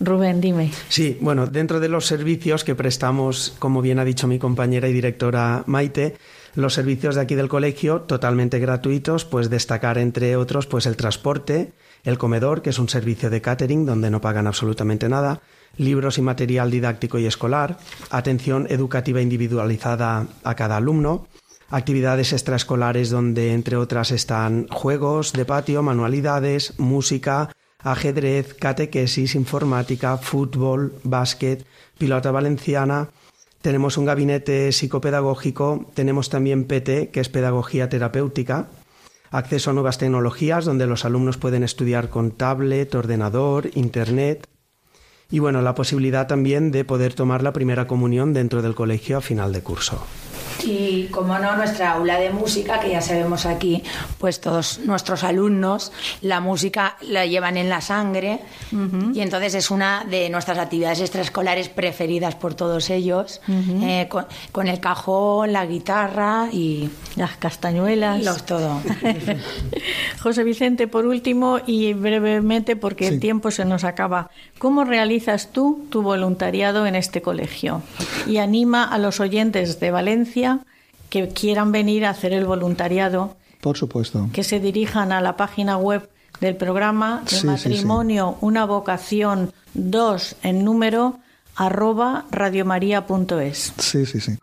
Rubén, dime. Sí, bueno, dentro de los servicios que prestamos, como bien ha dicho mi compañera y directora Maite, los servicios de aquí del colegio totalmente gratuitos, pues destacar entre otros pues el transporte, el comedor, que es un servicio de catering donde no pagan absolutamente nada, libros y material didáctico y escolar, atención educativa individualizada a cada alumno, actividades extraescolares donde entre otras están juegos de patio, manualidades, música, ajedrez, catequesis, informática, fútbol, básquet, pilota valenciana. Tenemos un gabinete psicopedagógico, tenemos también PT, que es pedagogía terapéutica, acceso a nuevas tecnologías donde los alumnos pueden estudiar con tablet, ordenador, internet y bueno, la posibilidad también de poder tomar la primera comunión dentro del colegio a final de curso. Y como no, nuestra aula de música, que ya sabemos aquí, pues todos nuestros alumnos la música la llevan en la sangre y entonces es una de nuestras actividades extraescolares preferidas por todos ellos, eh, con, el cajón, la guitarra y las castañuelas. Los todo. José Vicente, por último y brevemente, porque el tiempo se nos acaba, ¿cómo realizas tú tu voluntariado en este colegio? Y anima a los oyentes de Valencia que quieran venir a hacer el voluntariado. Por supuesto. Que se dirijan a la página web del programa de matrimonio, una vocación, dos en número, arroba radiomaria.es. Sí, sí, sí.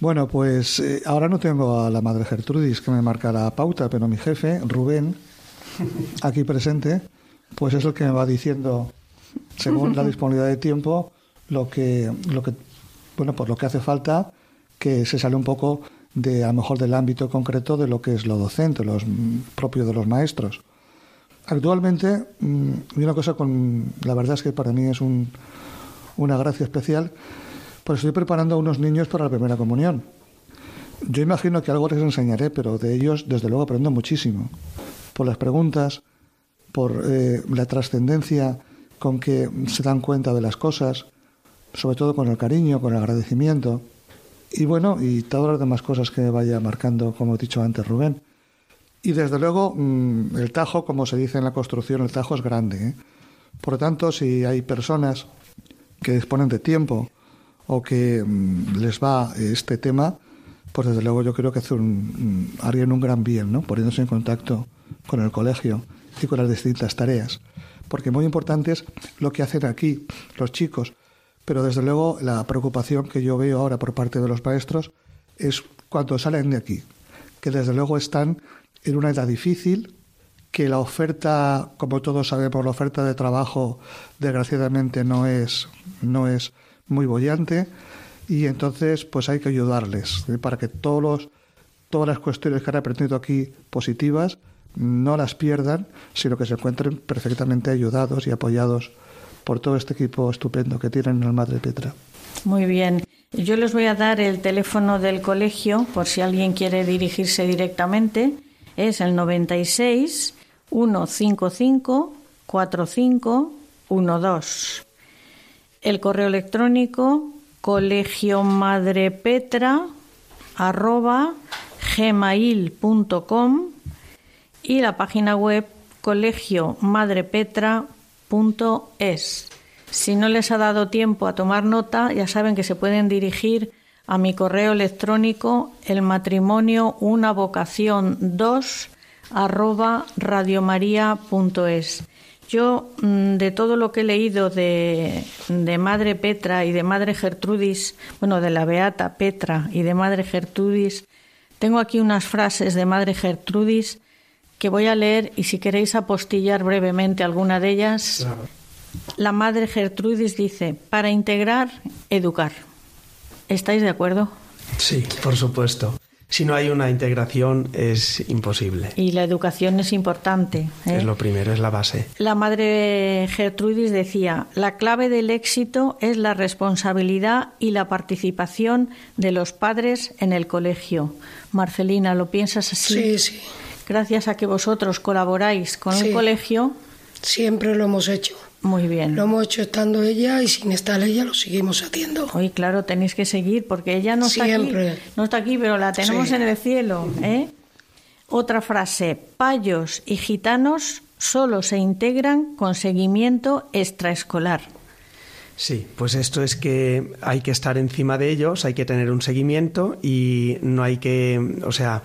Bueno, pues eh, ahora no tengo a la madre Gertrudis que me marca la pauta, pero mi jefe, Rubén, aquí presente, pues es el que me va diciendo, según la disponibilidad de tiempo, lo que, lo que, bueno, pues lo que hace falta que se sale un poco de a lo mejor del ámbito concreto de lo que es lo docente, lo propio de los maestros. Actualmente, mm, y una cosa con, la verdad es que para mí es un, una gracia especial, pues estoy preparando a unos niños para la primera comunión. Yo imagino que algo les enseñaré, pero de ellos desde luego aprendo muchísimo. Por las preguntas, por eh, la trascendencia con que se dan cuenta de las cosas, sobre todo con el cariño, con el agradecimiento. Y bueno, y todas las demás cosas que vaya marcando, como he dicho antes Rubén. Y desde luego, mm, el tajo, como se dice en la construcción, el tajo es grande. ¿eh? Por lo tanto, si hay personas que disponen de tiempo o que mm, les va este tema, pues desde luego yo creo que un, mm, harían un gran bien, ¿no? Poniéndose en contacto con el colegio y con las distintas tareas. Porque muy importante es lo que hacen aquí los chicos, pero desde luego la preocupación que yo veo ahora por parte de los maestros es cuando salen de aquí, que desde luego están en una edad difícil, que la oferta, como todos sabemos, la oferta de trabajo desgraciadamente no es, no es muy bollante y entonces pues hay que ayudarles ¿eh? para que todos los, todas las cuestiones que han aprendido aquí positivas no las pierdan, sino que se encuentren perfectamente ayudados y apoyados por todo este equipo estupendo que tienen en el Madre Petra. Muy bien. Yo les voy a dar el teléfono del colegio por si alguien quiere dirigirse directamente. Es el 96 155 4512. El correo electrónico gmail.com y la página web colegiomadrepetra.es. Si no les ha dado tiempo a tomar nota, ya saben que se pueden dirigir a mi correo electrónico el matrimonio una vocación 2 arroba. Yo, mm, de todo lo que he leído de, de, Madre Petra y de Madre Gertrudis, bueno, de la Beata Petra y de Madre Gertrudis, tengo aquí unas frases de Madre Gertrudis que voy a leer y si queréis apostillar brevemente alguna de ellas. La Madre Gertrudis dice, para integrar, educar. ¿Estáis de acuerdo? Sí, por supuesto si no hay una integración es imposible. Y la educación es importante. ¿eh? Es lo primero, es la base. La madre Gertrudis decía, la clave del éxito es la responsabilidad y la participación de los padres en el colegio. Marcelina, ¿lo piensas así? Sí, sí. Gracias a que vosotros colaboráis con el colegio. Siempre lo hemos hecho. Muy bien. Lo hemos hecho estando ella y sin estar ella lo seguimos haciendo. Hoy, claro, tenéis que seguir porque ella no está aquí. No está aquí, pero la tenemos en el cielo. ¿eh? Otra frase: payos y gitanos solo se integran con seguimiento extraescolar. Sí, pues esto es que hay que estar encima de ellos, hay que tener un seguimiento y no hay que, o sea,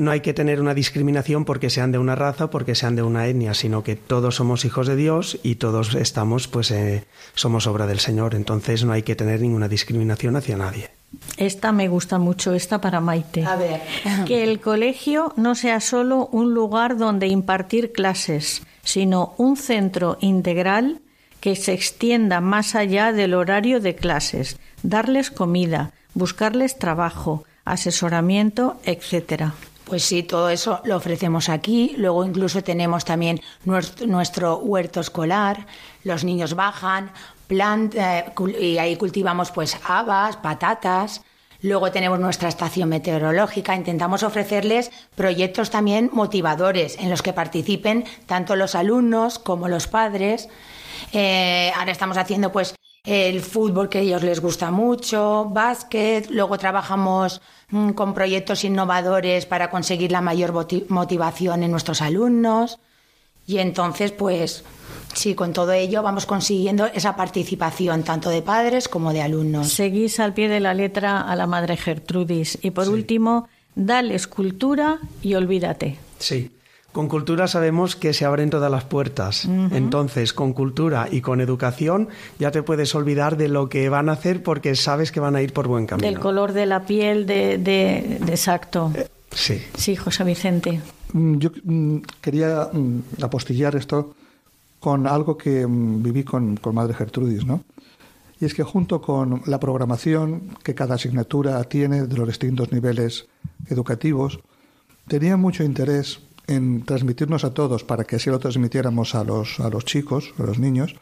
no hay que tener una discriminación porque sean de una raza o porque sean de una etnia, sino que todos somos hijos de Dios y todos estamos, pues, eh, somos obra del Señor. Entonces no hay que tener ninguna discriminación hacia nadie. Esta me gusta mucho, esta para Maite. A ver. Que el colegio no sea solo un lugar donde impartir clases, sino un centro integral que se extienda más allá del horario de clases, darles comida, buscarles trabajo, asesoramiento, etcétera. Pues sí, todo eso lo ofrecemos aquí. Luego incluso tenemos también nuestro, huerto escolar. Los niños bajan, plantan eh, y ahí cultivamos pues habas, patatas. Luego tenemos nuestra estación meteorológica. Intentamos ofrecerles proyectos también motivadores en los que participen tanto los alumnos como los padres. Eh, ahora estamos haciendo pues el fútbol que a ellos les gusta mucho, básquet, luego trabajamos mm, con proyectos innovadores para conseguir la mayor motivación en nuestros alumnos y entonces pues sí, con todo ello vamos consiguiendo esa participación tanto de padres como de alumnos. Seguís al pie de la letra a la madre Gertrudis y por último, dale escultura y olvídate. Sí. Con cultura sabemos que se abren todas las puertas. Entonces, con cultura y con educación ya te puedes olvidar de lo que van a hacer porque sabes que van a ir por buen camino. Del color de la piel, de, de, exacto. Eh, sí. Sí, José Vicente. Mm, yo mm, quería mm, apostillar esto con algo que viví con, con Madre Gertrudis, ¿no? Y es que junto con la programación que cada asignatura tiene de los distintos niveles educativos, tenía mucho interés en transmitirnos a todos, para que así lo transmitiéramos a los, a los chicos, a los niños,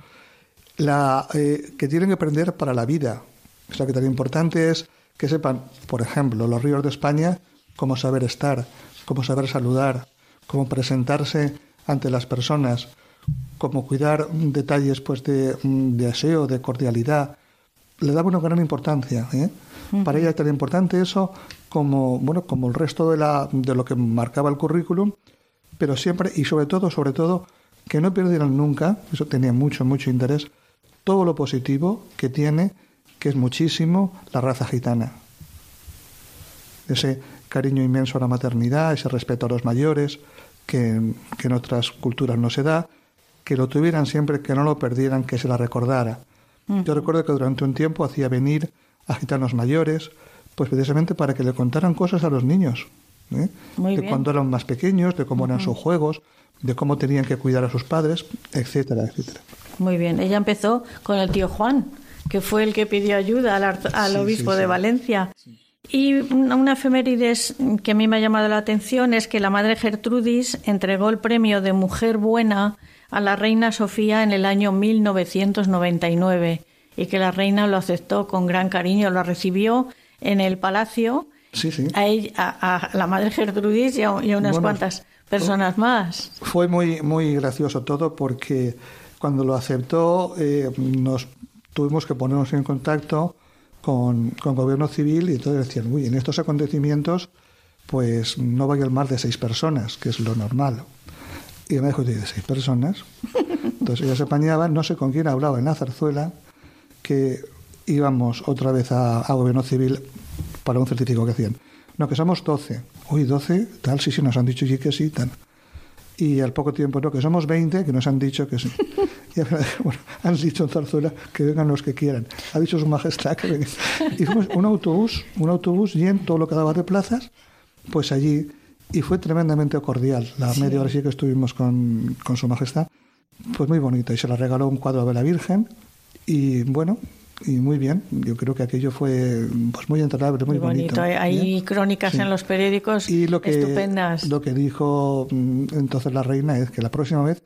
la, eh, que tienen que aprender para la vida. O sea, que tan importante es que sepan, por ejemplo, los ríos de España, cómo saber estar, cómo saber saludar, cómo presentarse ante las personas, cómo cuidar detalles pues, de, de aseo, de cordialidad. Le daba una gran importancia. ¿eh? Para ella era tan importante eso como, bueno, como el resto de, la, de lo que marcaba el currículum, pero siempre y sobre todo, sobre todo, que no perdieran nunca, eso tenía mucho, mucho interés, todo lo positivo que tiene, que es muchísimo, la raza gitana. Ese cariño inmenso a la maternidad, ese respeto a los mayores, que, que en otras culturas no se da, que lo tuvieran siempre, que no lo perdieran, que se la recordara. Yo recuerdo que durante un tiempo hacía venir a gitanos mayores, pues precisamente para que le contaran cosas a los niños. ¿Eh? de cuando eran más pequeños, de cómo eran sus juegos, de cómo tenían que cuidar a sus padres, etcétera, etcétera. Muy bien. Ella empezó con el tío Juan, que fue el que pidió ayuda al, obispo de Valencia. Y una efemérides que a mí me ha llamado la atención es que la madre Gertrudis entregó el premio de Mujer Buena a la reina Sofía en el año 1999 y que la reina lo aceptó con gran cariño, lo recibió en el palacio A, ella, a, la madre Gertrudis y a, unas cuantas personas más. Fue muy, muy gracioso todo porque cuando lo aceptó eh, nos tuvimos que ponernos en contacto con, con gobierno civil y entonces decían, uy, en estos acontecimientos pues no vayan más de seis personas, que es lo normal. Y me dijo, de seis personas. Entonces ella se apañaba, no sé con quién hablaba en la zarzuela, que íbamos otra vez a, gobierno civil para un certificado que hacían. No, que somos doce. Uy, doce, tal, sí, sí, nos han dicho sí que sí, tal. Y al poco tiempo, no, que somos veinte, que nos han dicho que sí. Y bueno, han dicho en Zarzuela que vengan los que quieran. Ha dicho su majestad que vengan. Y fuimos un autobús, un autobús en todo lo que daba de plazas, pues allí y fue tremendamente cordial. La media hora sí que estuvimos con, con su majestad, pues muy bonito. Y se le regaló un cuadro de la Virgen y bueno, y muy bien. Yo creo que aquello fue pues muy entrañable, muy, muy bonito. Hay crónicas en los periódicos y lo que, estupendas. Lo que dijo mm, entonces la reina es que la próxima vez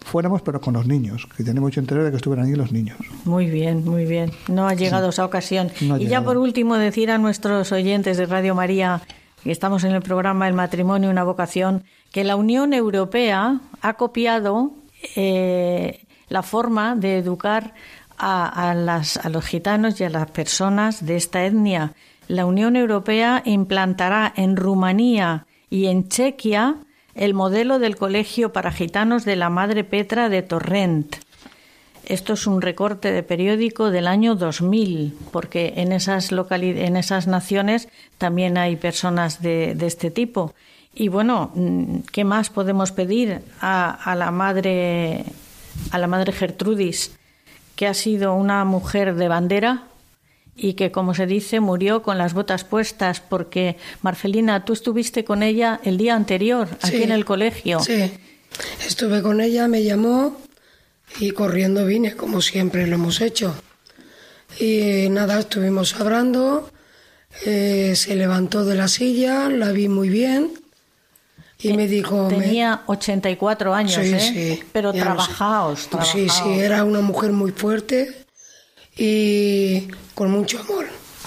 fuéramos pero con los niños, que tiene mucho interés de que estuvieran ahí los niños. Muy bien, muy bien. No ha llegado esa ocasión. y ya por último decir a nuestros oyentes de Radio María y estamos en el programa El matrimonio, una vocación, que la Unión Europea ha copiado eh, la forma de educar a, las, a los gitanos y a las personas de esta etnia. La Unión Europea implantará en Rumanía y en Chequia el modelo del colegio para gitanos de la Madre Petra de Torrent esto es un recorte de periódico del año 2000, porque en esas, en esas naciones también hay personas de, este tipo. Y bueno, ¿qué más podemos pedir a, la madre a la madre Gertrudis, que ha sido una mujer de bandera y que, como se dice, murió con las botas puestas, porque Marcelina, tú estuviste con ella el día anterior, aquí en el colegio. Sí, estuve con ella, me llamó y corriendo vine, como siempre lo hemos hecho. Y nada, estuvimos hablando, eh, se levantó de la silla, la vi muy bien y me dijo... Tenía 84 años, sí, ¿eh? Sí, Pero trabajaos, pues Sí, sí, era una mujer muy fuerte y con mucho amor,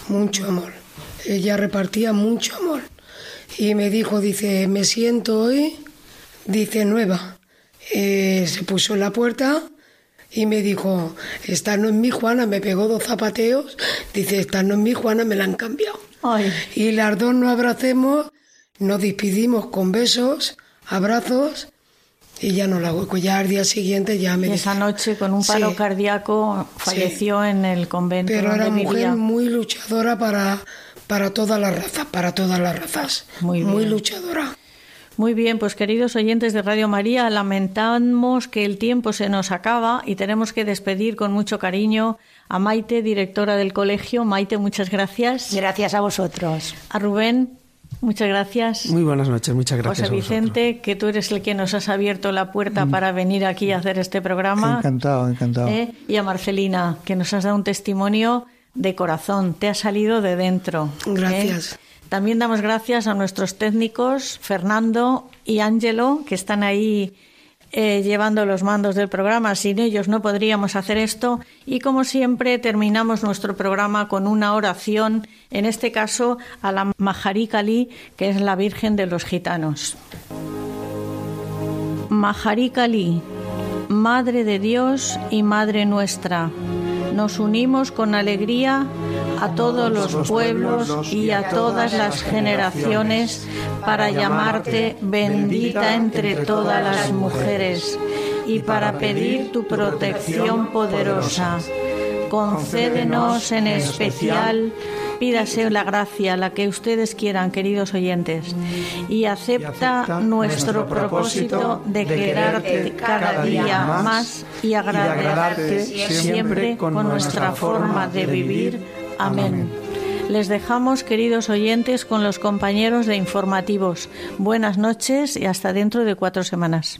mucho amor. Ella repartía mucho amor. Y me dijo, dice, me siento hoy, dice, nueva. Eh, se puso en la puerta y me dijo, esta no es mi Juana, me pegó dos zapateos, dice, esta no es mi Juana, me la han cambiado. Y las dos nos abracemos, nos despedimos con besos, abrazos, y ya no la hago. Ya al día siguiente ya me... esa noche con un paro cardíaco falleció en el convento. Pero era mujer muy luchadora para, para todas las razas, para todas las razas. Muy, muy luchadora. Muy bien, pues queridos oyentes de Radio María, lamentamos que el tiempo se nos acaba y tenemos que despedir con mucho cariño a Maite, directora del colegio. Maite, muchas gracias. Gracias a vosotros. A Rubén, muchas gracias. Muy buenas noches, muchas gracias. José Vicente, que tú eres el que nos has abierto la puerta mm. para venir aquí a hacer este programa. Encantado, encantado. ¿Eh? Y a Marcelina, que nos has dado un testimonio de corazón, te ha salido de dentro. ¿eh? Gracias. También damos gracias a nuestros técnicos, Fernando y Ángelo, que están ahí eh, llevando los mandos del programa. Sin ellos no podríamos hacer esto. Y como siempre, terminamos nuestro programa con una oración, en este caso a la Maharikali, que es la Virgen de los Gitanos. Maharikali, Madre de Dios y Madre nuestra, nos unimos con alegría a todos los pueblos y a todas las generaciones, para llamarte bendita entre todas las mujeres y para pedir tu protección poderosa. Concédenos en especial Pídase la gracia, la que ustedes quieran, queridos oyentes, y acepta nuestro propósito de quererte cada día más y agradecerte siempre con nuestra forma de vivir. Amén. Les dejamos, queridos oyentes, con los compañeros de informativos. Buenas noches y hasta dentro de cuatro semanas.